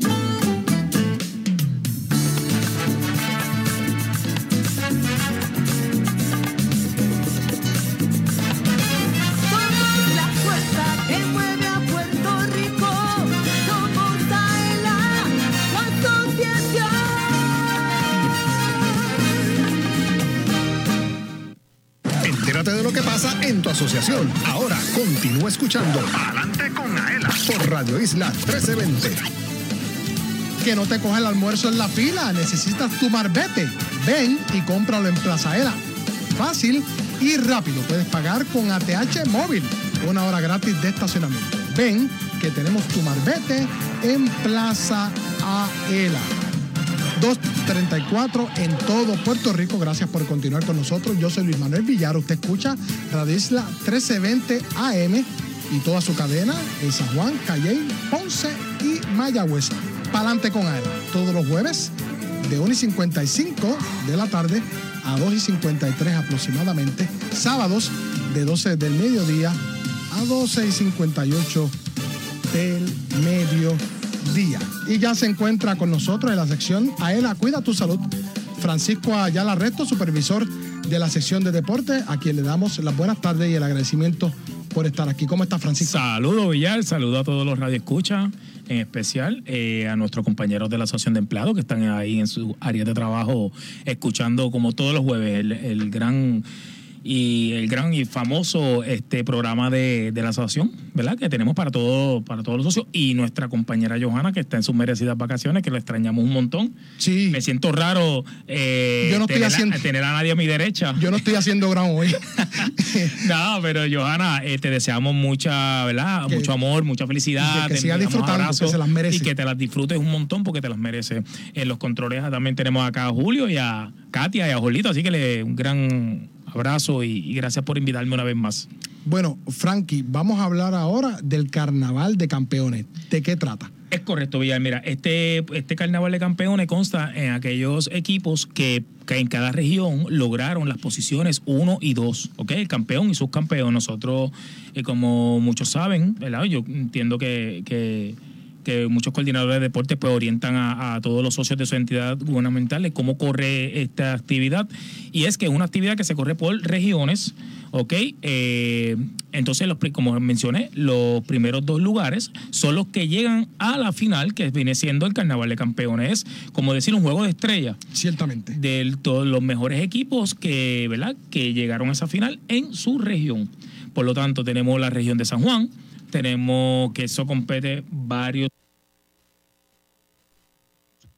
Somos la fuerza que mueve a Puerto Rico. Somos Aela con conciencia. Entérate de lo que pasa en tu asociación. Ahora continúa escuchando. Adelante con Aela por Radio Isla 1320. Que no te coja el almuerzo en la fila, necesitas tu marbete. Ven y cómpralo en Plaza Aela. Fácil y rápido. Puedes pagar con ATH móvil. Una hora gratis de estacionamiento. Ven que tenemos tu marbete en Plaza Aela. 234 en todo Puerto Rico. Gracias por continuar con nosotros. Yo soy Luis Manuel Villar. Usted escucha Radio Isla 1320 AM y toda su cadena en San Juan, Calley, Ponce y Mayagüez. Pa'lante con AELA. Todos los jueves de 1 y 55 de la tarde a 2 y 53 aproximadamente. Sábados de 12 del mediodía a 12 y 58 del mediodía. Y ya se encuentra con nosotros en la sección Aela Cuida tu Salud, Francisco Ayala Resto, supervisor de la sección de deporte, a quien le damos las buenas tardes y el agradecimiento por estar aquí. ¿Cómo está Francisco? Saludos Villar, saludo a todos los radioescuchas, en especial eh, a nuestros compañeros de la Asociación de Empleados que están ahí en su área de trabajo escuchando como todos los jueves el, el gran y el gran y famoso este programa de, de la asociación, ¿verdad? Que tenemos para todo, para todos los socios. Y nuestra compañera Johanna, que está en sus merecidas vacaciones, que lo extrañamos un montón. Sí. Me siento raro eh, Yo no estoy tener, haciendo- a, tener a nadie a mi derecha. Yo no estoy haciendo gran hoy. [LAUGHS] no, pero Johanna, eh, te deseamos mucha, ¿verdad? Que- mucho amor, mucha felicidad. que- que sigas disfrutando, abrazos que se las merece. Y que te las disfrutes un montón porque te las mereces. En los controles también tenemos acá a Julio y a Katia y a Jolito, así que le un gran abrazo y, y gracias por invitarme una vez más. Bueno, Frankie, vamos a hablar ahora del Carnaval de Campeones. ¿De qué trata? Es correcto, Villar. Mira, este, este carnaval de campeones consta en aquellos equipos que, que en cada región lograron las posiciones 1 y 2, ¿ok? El campeón y subcampeón. Nosotros, eh, como muchos saben, ¿verdad? Yo entiendo que, que, que muchos coordinadores de deportes pues orientan a, a todos los socios de su entidad gubernamental de cómo corre esta actividad. Y es que es una actividad que se corre por regiones, ¿ok? Eh, entonces, los, como mencioné, los primeros dos lugares son los que llegan a la final, que viene siendo el Carnaval de Campeones. Es, como decir, un juego de estrella. Ciertamente. De todos los mejores equipos que, ¿verdad? que llegaron a esa final en su región. Por lo tanto, tenemos la región de San Juan, tenemos que eso compete varios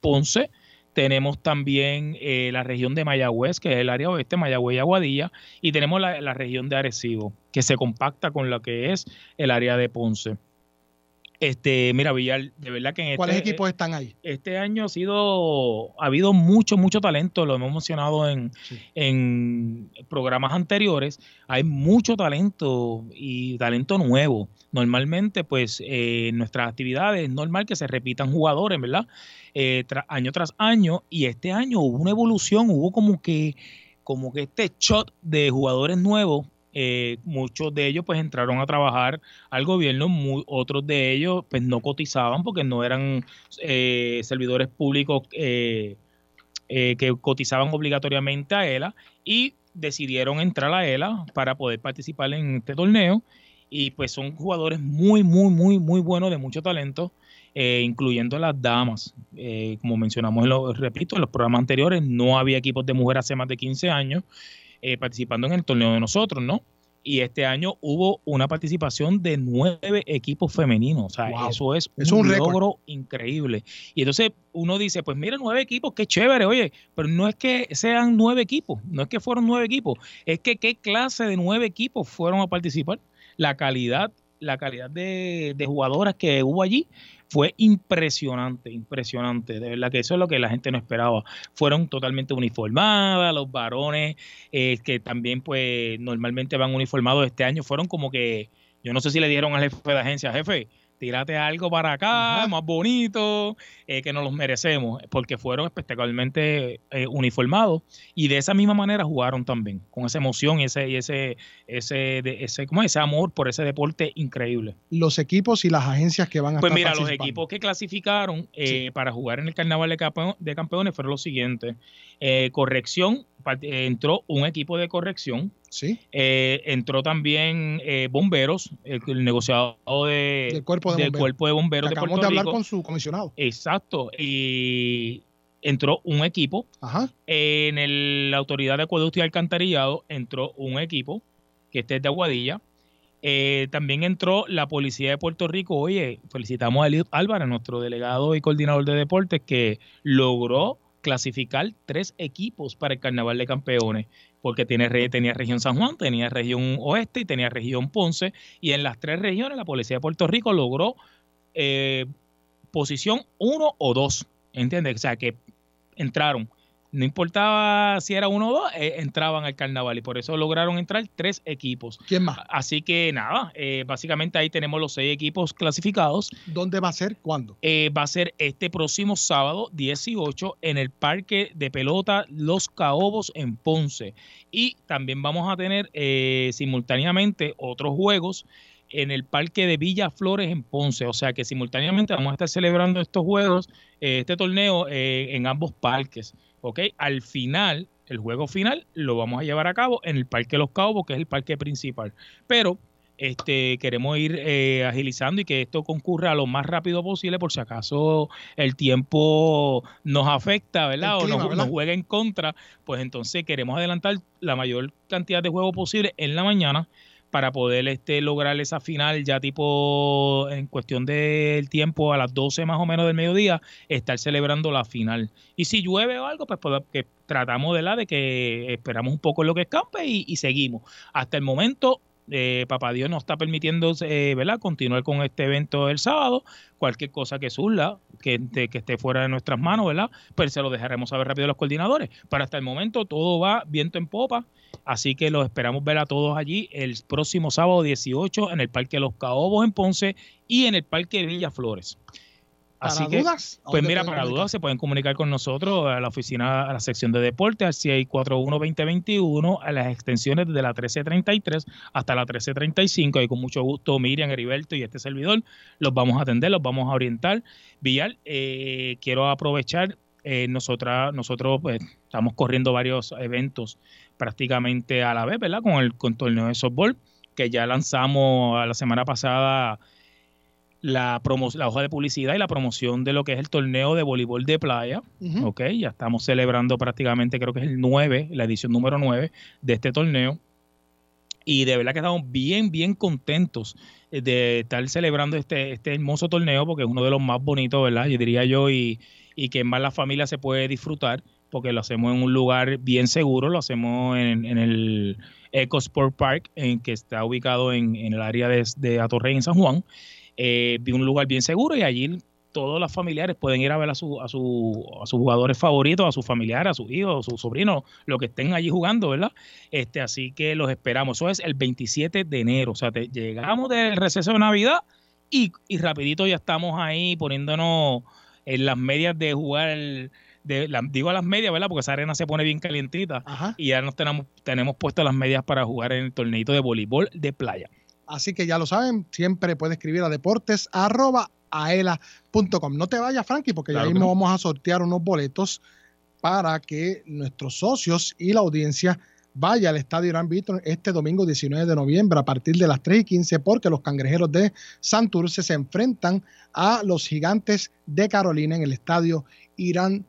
Ponce. Tenemos también eh, la región de Mayagüez, que es el área oeste, Mayagüez y Aguadilla. Y tenemos la, la región de Arecibo, que se compacta con lo que es el área de Ponce. Este, mira, Villar, de verdad que en ¿Cuáles este, equipos están ahí? este año ha sido, ha habido mucho, mucho talento, lo hemos mencionado en, en programas anteriores, hay mucho talento y talento nuevo. Normalmente, pues, eh, nuestras actividades es normal que se repitan jugadores, ¿verdad? Eh, año tras año, y este año hubo una evolución, hubo como que, como que este shot de jugadores nuevos. eh, muchos de ellos pues entraron a trabajar al gobierno, otros de ellos pues no cotizaban porque no eran eh, servidores públicos eh, que cotizaban obligatoriamente a ELA y decidieron entrar a ELA para poder participar en este torneo y pues son jugadores muy, muy, muy, muy buenos de mucho talento, eh, incluyendo las damas. Eh, como mencionamos, en lo- repito, en los programas anteriores no había equipos de mujeres hace más de 15 años eh, participando en el torneo de nosotros, ¿no? Y este año hubo una participación de nueve equipos femeninos. O sea, Wow. eso es Es un, un récord. logro increíble. Y entonces uno dice, pues mira, nueve equipos, qué chévere, oye, pero no es que sean nueve equipos, no es que fueron nueve equipos, es que qué clase de nueve equipos fueron a participar. La calidad, la calidad de, de jugadoras que hubo allí fue impresionante, impresionante. De verdad que eso es lo que la gente no esperaba. Fueron totalmente uniformadas, los varones eh, que también pues normalmente van uniformados este año fueron como que, yo no sé si le dieron al jefe de agencia, jefe, tírate algo para acá, más bonito, eh, que nos los merecemos, porque fueron espectacularmente eh, uniformados y de esa misma manera jugaron también, con esa emoción y ese, y ese, ese, de- ese, ¿cómo es? ese amor por ese deporte increíble. Los equipos y las agencias que van a Pues estar mira, los equipos que clasificaron eh, para jugar en el Carnaval de, Campe- de Campeones fueron los siguientes. Corrección, entró un equipo de corrección. Sí. Eh, entró también eh, bomberos, el, el negociado de, Del cuerpo de del bomberos. cuerpo de bomberos de Acabamos Puerto de hablar Rico. con su comisionado. Exacto. Y entró un equipo. Ajá. En el- la autoridad de acueducto y alcantarillado entró un equipo. que este es de Aguadilla. Eh, también entró la Policía de Puerto Rico. Oye, felicitamos a Eliud Álvarez, nuestro delegado y coordinador de deportes, que logró clasificar tres equipos para el Carnaval de Campeones, porque tiene, tenía región San Juan, tenía región Oeste y tenía región Ponce, y en las tres regiones la Policía de Puerto Rico logró eh, posición uno o dos, ¿entiendes? O sea, que entraron. No importaba si era uno o dos, eh, entraban al carnaval y por eso lograron entrar tres equipos. ¿Quién más? Así que nada, eh, básicamente ahí tenemos los seis equipos clasificados. ¿Dónde va a ser? ¿Cuándo? Eh, va a ser este próximo sábado 18 en el Parque de Pelota Los Caobos en Ponce. Y también vamos a tener eh, simultáneamente otros juegos en el Parque de Villa Flores en Ponce. O sea que simultáneamente vamos a estar celebrando estos juegos, eh, este torneo eh, en ambos parques. ¿Ok? Al final, el juego final lo vamos a llevar a cabo en el Parque Los Caobos, que es el parque principal. Pero este, queremos ir eh, agilizando y que esto concurra lo más rápido posible por si acaso el tiempo nos afecta, ¿verdad? O clima, nos, ¿verdad? nos juega en contra, pues entonces queremos adelantar la mayor cantidad de juegos posible en la mañana para poder este, lograr esa final ya tipo en cuestión del tiempo a las 12 más o menos del mediodía, estar celebrando la final. Y si llueve o algo, pues, pues, que tratamos de la de que esperamos un poco en lo que escampe y, y seguimos. Hasta el momento, eh, Papá Dios nos está permitiendo eh, ¿verdad? continuar con este evento el sábado. Cualquier cosa que surla, que, que esté fuera de nuestras manos, ¿verdad? Pues se lo dejaremos saber rápido a los coordinadores. Pero hasta el momento todo va viento en popa. Así que los esperamos ver a todos allí el próximo sábado 18 en el Parque Los Caobos en Ponce y en el Parque Villa Flores. ¿Para Así que, dudas? ¿A pues mira, para comunicar? dudas se pueden comunicar con nosotros a la oficina, a la sección de deportes, al 641-2021, a las extensiones desde la 1333 hasta la 1335. Y con mucho gusto, Miriam, Heriberto y este servidor los vamos a atender, los vamos a orientar. Villar, eh, quiero aprovechar, eh, nosotras, nosotros pues, estamos corriendo varios eventos prácticamente a la vez, ¿verdad? Con el con torneo de softball, que ya lanzamos a la semana pasada la, promo- la hoja de publicidad y la promoción de lo que es el torneo de voleibol de playa. Ujú. Ok, ya estamos celebrando prácticamente, creo que es el 9, la edición número 9 de este torneo. Y de verdad que estamos bien, bien contentos eh, de estar celebrando este, este hermoso torneo porque es uno de los más bonitos, ¿verdad? Yo diría yo, y, y que más la familia se puede disfrutar porque lo hacemos en un lugar bien seguro, lo hacemos en, en el Eco Sport Park, en, que está ubicado en, en el área de, de Atorrey, en San Juan. Eh, vi un lugar bien seguro y allí todos los familiares pueden ir a ver a, su, a, su, a sus jugadores favoritos, a sus familiares, a sus hijos, a sus sobrinos, lo que estén allí jugando, ¿verdad? Este, así que los esperamos. Eso es el 27 de enero. O sea, te- llegamos del receso de Navidad y, y rapidito ya estamos ahí poniéndonos en las medias de jugar el- de, la- digo a las medias, ¿verdad? Porque esa arena se pone bien calientita y ya nos tenemos, tenemos puestas las medias para jugar en el torneito de voleibol de playa. Así que ya lo saben, siempre puede escribir a deportes arroba aela.com. No te vayas, Frankie, porque Claro ya mismo no. vamos a sortear unos boletos para que nuestros socios y la audiencia vaya al Estadio Irán Víctor este domingo 19 de noviembre a partir de las 3 y 15 porque los cangrejeros de Santurce se enfrentan a los gigantes de Carolina en el Estadio Irán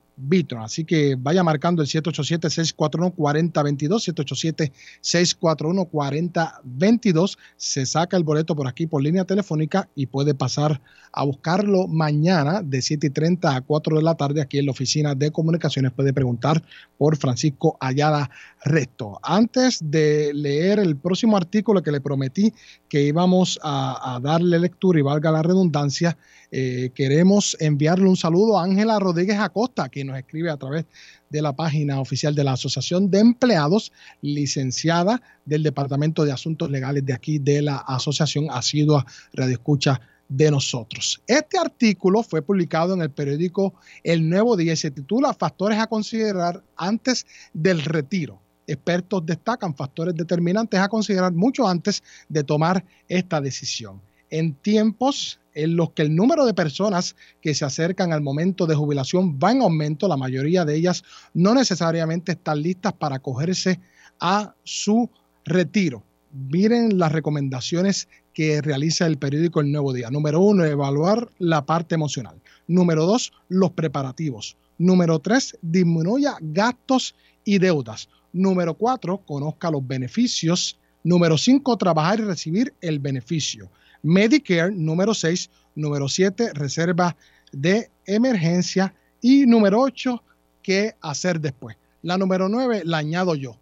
Así que vaya marcando el 787-641-4022, 787-641-4022. Se saca el boleto por aquí por línea telefónica y puede pasar a buscarlo mañana de 7 y 30 a 4 de la tarde aquí en la oficina de comunicaciones. Puede preguntar por Francisco Ayala Resto. Antes de leer el próximo artículo que le prometí que íbamos a, darle lectura y valga la redundancia, eh, queremos enviarle un saludo a Ángela Rodríguez Acosta, que nos escribe a través de la página oficial de la Asociación de Empleados, licenciada del Departamento de Asuntos Legales de aquí de la Asociación, ha sido a Radio Escucha de nosotros. Este artículo fue publicado en el periódico El Nuevo Día y se titula Factores a considerar antes del retiro. Expertos destacan factores determinantes a considerar mucho antes de tomar esta decisión. En tiempos en los que el número de personas que se acercan al momento de jubilación va en aumento, la mayoría de ellas no necesariamente están listas para acogerse a su retiro. Miren las recomendaciones que realiza el periódico El Nuevo Día. Número uno, evaluar la parte emocional. Número dos, los preparativos. Número tres, disminuya gastos y deudas. Número cuatro, conozca los beneficios Número 5, trabajar y recibir el beneficio. Medicare, número 6. Número 7, reserva de emergencia. Y número 8, qué hacer después. La número 9 la añado yo.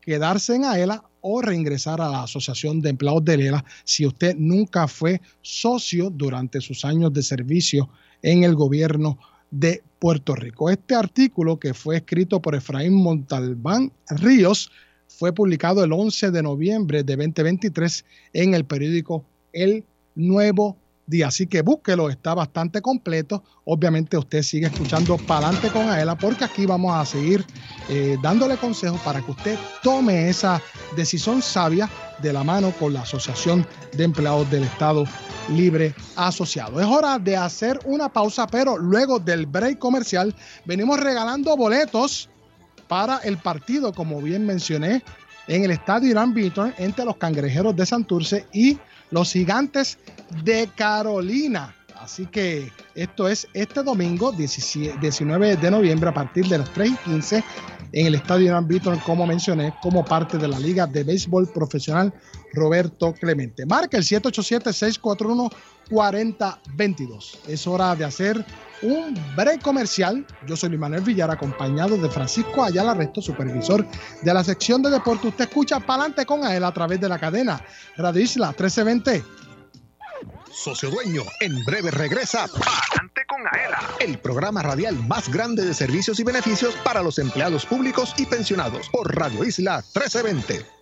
Quedarse en AELA o reingresar a la Asociación de Empleados de ELA si usted nunca fue socio durante sus años de servicio en el gobierno de Puerto Rico. Este artículo que fue escrito por Efraín Montalbán Ríos fue publicado el 11 de noviembre de 2023 en el periódico El Nuevo Día. Así que búsquelo, está bastante completo. Obviamente usted sigue escuchando Palante con Aela porque aquí vamos a seguir eh, dándole consejos para que usted tome esa decisión sabia de la mano con la Asociación de Empleados del Estado Libre Asociado. Es hora de hacer una pausa, pero luego del break comercial venimos regalando boletos para el partido, como bien mencioné, en el estadio Irán Beaton entre los cangrejeros de Santurce y los gigantes de Carolina. Así que esto es este domingo, 19 de noviembre, a partir de las 3 y 15, en el Estadio Beaton, como mencioné, como parte de la Liga de Béisbol Profesional Roberto Clemente. Marca el 787-641-4022. Es hora de hacer un break comercial. Yo soy Luis Manuel Villar, acompañado de Francisco Ayala Resto, supervisor de la sección de deporte. Usted escucha Palante con él a través de la cadena Radio Isla 1320. Socio Dueño, en breve regresa Palante con Aela, el programa radial más grande de servicios y beneficios para los empleados públicos y pensionados por Radio Isla 1320.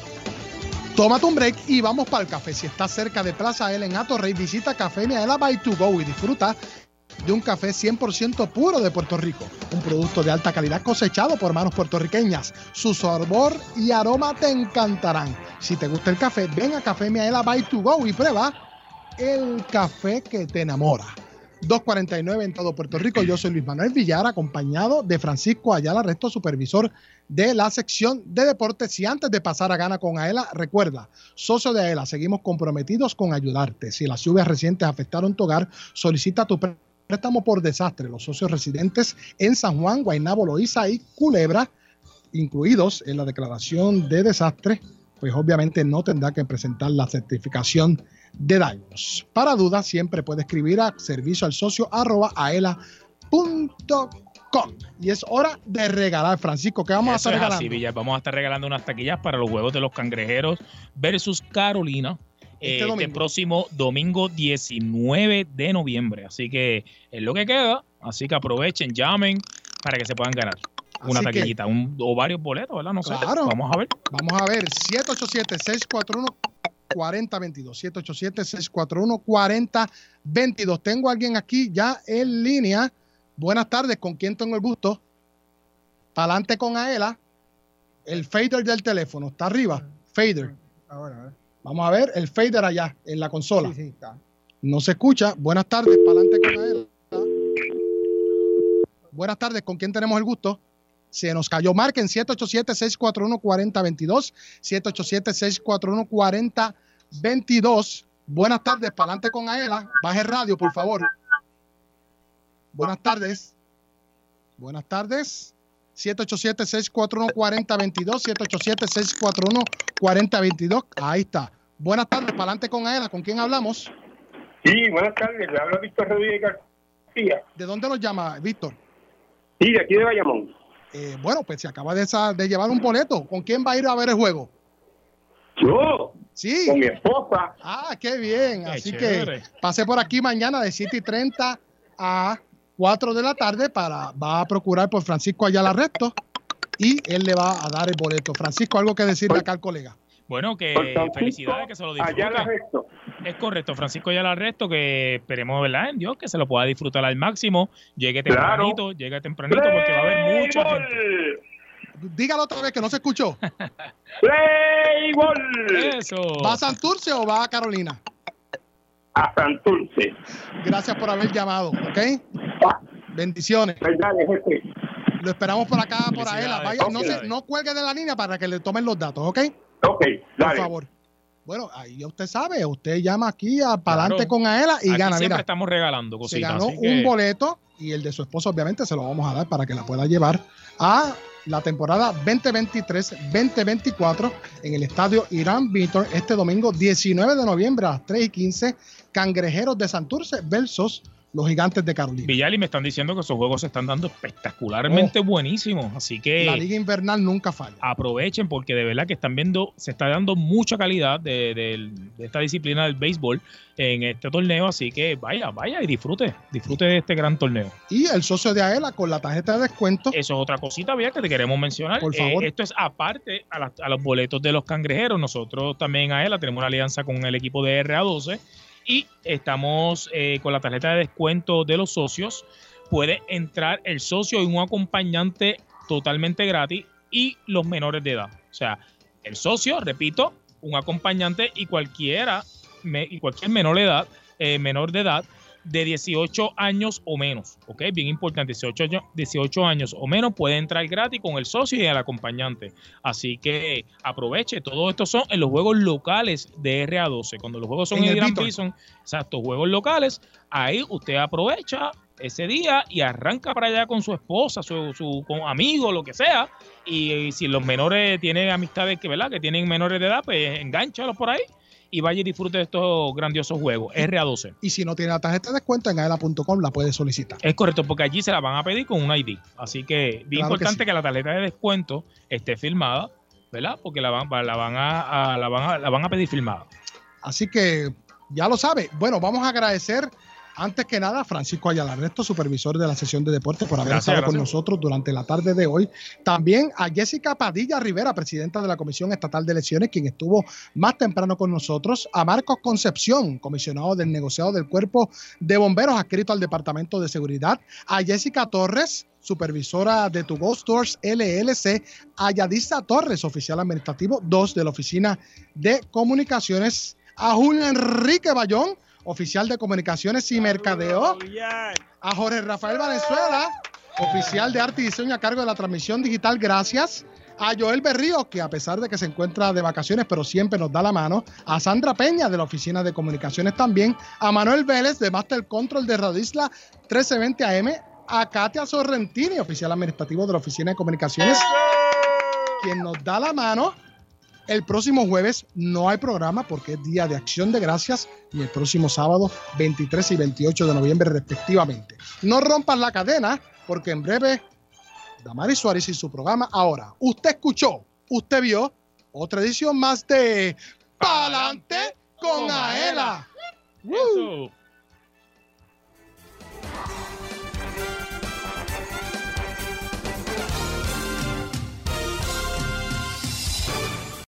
Tómate un break y vamos para el café. Si estás cerca de Plaza L en Atorrey, visita Café Miaela by to go y disfruta de un café 100% puro de Puerto Rico. Un producto de alta calidad cosechado por manos puertorriqueñas. Su sabor y aroma te encantarán. Si te gusta el café, ven a Café Miaela by to go y prueba el café que te enamora. 249 en todo Puerto Rico. Yo soy Luis Manuel Villar, acompañado de Francisco Ayala Resto, supervisor de la sección de deportes. Y antes de pasar a gana con AELA, recuerda, socio de AELA, seguimos comprometidos con ayudarte. Si las lluvias recientes afectaron tu hogar, solicita tu préstamo por desastre. Los socios residentes en San Juan, Guaynabo, Loíza y Culebra, incluidos en la declaración de desastre, pues obviamente no tendrá que presentar la certificación de daños. Para dudas, siempre puede escribir a servicio al socio arroba aela.com. Y es hora de regalar, Francisco. ¿Qué vamos Eso a es estar así, regalando? Vamos a estar regalando unas taquillas para los juegos de los cangrejeros versus Carolina. Este eh, Este, próximo domingo 19 de noviembre. Así que es lo que queda. Así que aprovechen, llamen para que se puedan ganar una Así que- taquillita un- o varios boletos, ¿verdad? No sé. Claro. Vamos a ver. Vamos a ver, 787-641-4022. 787-641-4022. Tengo a alguien aquí ya en línea. Buenas tardes, ¿con quién tengo el gusto? Palante con Aela. El fader del teléfono, está arriba. Fader. Ahora, ahora. Vamos a ver el fader allá en la consola. Sí, sí, está. No se escucha. Buenas tardes, Palante con Aela. Buenas tardes, ¿con quién tenemos el gusto? Se nos cayó. Marquen 787-641-4022. 787-641-4022. Buenas tardes, Palante con Aela. Baje radio, por favor. Buenas tardes. Buenas tardes. 787-641-4022. 787-641-4022. Ahí está. Buenas tardes, Palante con Aela. ¿Con quién hablamos? Sí, buenas tardes. Le habla Víctor Rodríguez García. ¿De dónde nos llama, Víctor? Sí, de aquí de Bayamón. Eh, bueno, pues se acaba de, llevar un boleto. ¿Con quién va a ir a ver el juego? Yo. Sí. Con mi esposa. Ah, qué bien. Qué Así chévere. que pase por aquí mañana de 7 y 30 a 4 de la tarde para va a procurar por Francisco Ayala Resto y él le va a dar el boleto. Francisco, algo que decirle acá al colega. Bueno, que felicidades, que se lo disfrute. Allá la resto. Es correcto, Francisco ya la resto, que esperemos, ¿verdad? En Dios, que se lo pueda disfrutar al máximo. Llegue Claro. tempranito, llegue tempranito, porque va a haber mucha gente. Dígalo otra vez que no se escuchó. [LAUGHS] Eso. ¿Va a Santurce o va a Carolina? A Santurce. Gracias por haber llamado, ¿ok? Bendiciones. Lo esperamos por acá, por Aela. Vaya, no, se, no cuelgue de la línea para que le tomen los datos, ¿ok? Ok, Por dale. favor. Bueno, ahí ya usted sabe, usted llama aquí a Palante Claro. con Aela y Aquí gana. siempre Mira, estamos regalando se cositas. ganó así que- un boleto y el de su esposo obviamente se lo vamos a dar para que la pueda llevar a la temporada 2023-2024 en el estadio Irán Víctor este domingo 19 de noviembre a las 3 y 15 Cangrejeros de Santurce versus los Gigantes de Carolina. Villar, y me están diciendo que esos juegos se están dando espectacularmente buenísimos. Así que Oh. La liga invernal nunca falla. aprovechen porque de verdad que están viendo, se está dando mucha calidad de, de- de esta disciplina del béisbol en este torneo. Así que vaya, vaya y disfrute, disfrute de este gran torneo. Y el socio de Aela con la tarjeta de descuento. Eso es otra cosita, que te queremos mencionar. Por Eh, favor. esto es aparte a, las- a los boletos de los cangrejeros. Nosotros también a ELA tenemos una alianza con el equipo de RA12 y estamos eh, con la tarjeta de descuento de los socios. Puede entrar el socio y un acompañante totalmente gratis y los menores de edad. O sea, el socio, repito, un acompañante y cualquiera y cualquier menor de edad, eh, menor de edad de 18 años o menos, ¿ok? Bien importante, 18, años- 18 años o menos puede entrar gratis con el socio y el acompañante. Así que aproveche, todo esto son en los juegos locales de RA12. Cuando los juegos son En en, el Gran Beaton. Bison, exacto, juegos locales, ahí usted aprovecha ese día y arranca para allá con su esposa, su, su con amigo, lo que sea. Y, y si los menores tienen amistades que, ¿verdad? que tienen menores de edad, pues engánchalos por ahí y vaya y disfrute de estos grandiosos juegos. RA12. Y si no tiene la tarjeta de descuento, en aela.com la puede solicitar. Es correcto, porque allí se la van a pedir con un ID. Así que Claro que importante sí. que, la tarjeta de descuento esté firmada, ¿verdad? Porque la van, la van, a, a- la van, a, la van a pedir firmada. Así que ya lo sabe. Bueno, vamos a agradecer antes que nada Francisco Ayala Resto, supervisor de la sesión de deportes, por haber Gracias, estado con nosotros durante la tarde de hoy. También a Jessica Padilla Rivera, presidenta de la Comisión Estatal de Elecciones, quien estuvo más temprano con nosotros. A Marcos Concepción, comisionado del negociado del Cuerpo de Bomberos, adscrito al Departamento de Seguridad. A Jessica Torres, supervisora de Tu Go Stores LLC. A Yadisa Torres, oficial administrativo 2 de la Oficina de Comunicaciones. A Julio Enrique Bayón, oficial de Comunicaciones y Mercadeo. A Jorge Rafael Valenzuela, oficial de arte y diseño a cargo de la transmisión digital. Gracias. A Joel Berrío, que a pesar de que se encuentra de vacaciones, pero siempre nos da la mano. A Sandra Peña, de la Oficina de Comunicaciones también. A Manuel Vélez, de Master Control de Radio Isla 1320 AM. A Katia Sorrentini, oficial administrativo de la Oficina de Comunicaciones, quien nos da la mano. El próximo jueves no hay programa porque es Día de Acción de Gracias y el próximo sábado 23 y 28 de noviembre respectivamente. No rompas la cadena porque en breve Damaris Suárez y su programa. Ahora, usted escuchó, usted vio otra edición más de Palante con Aela.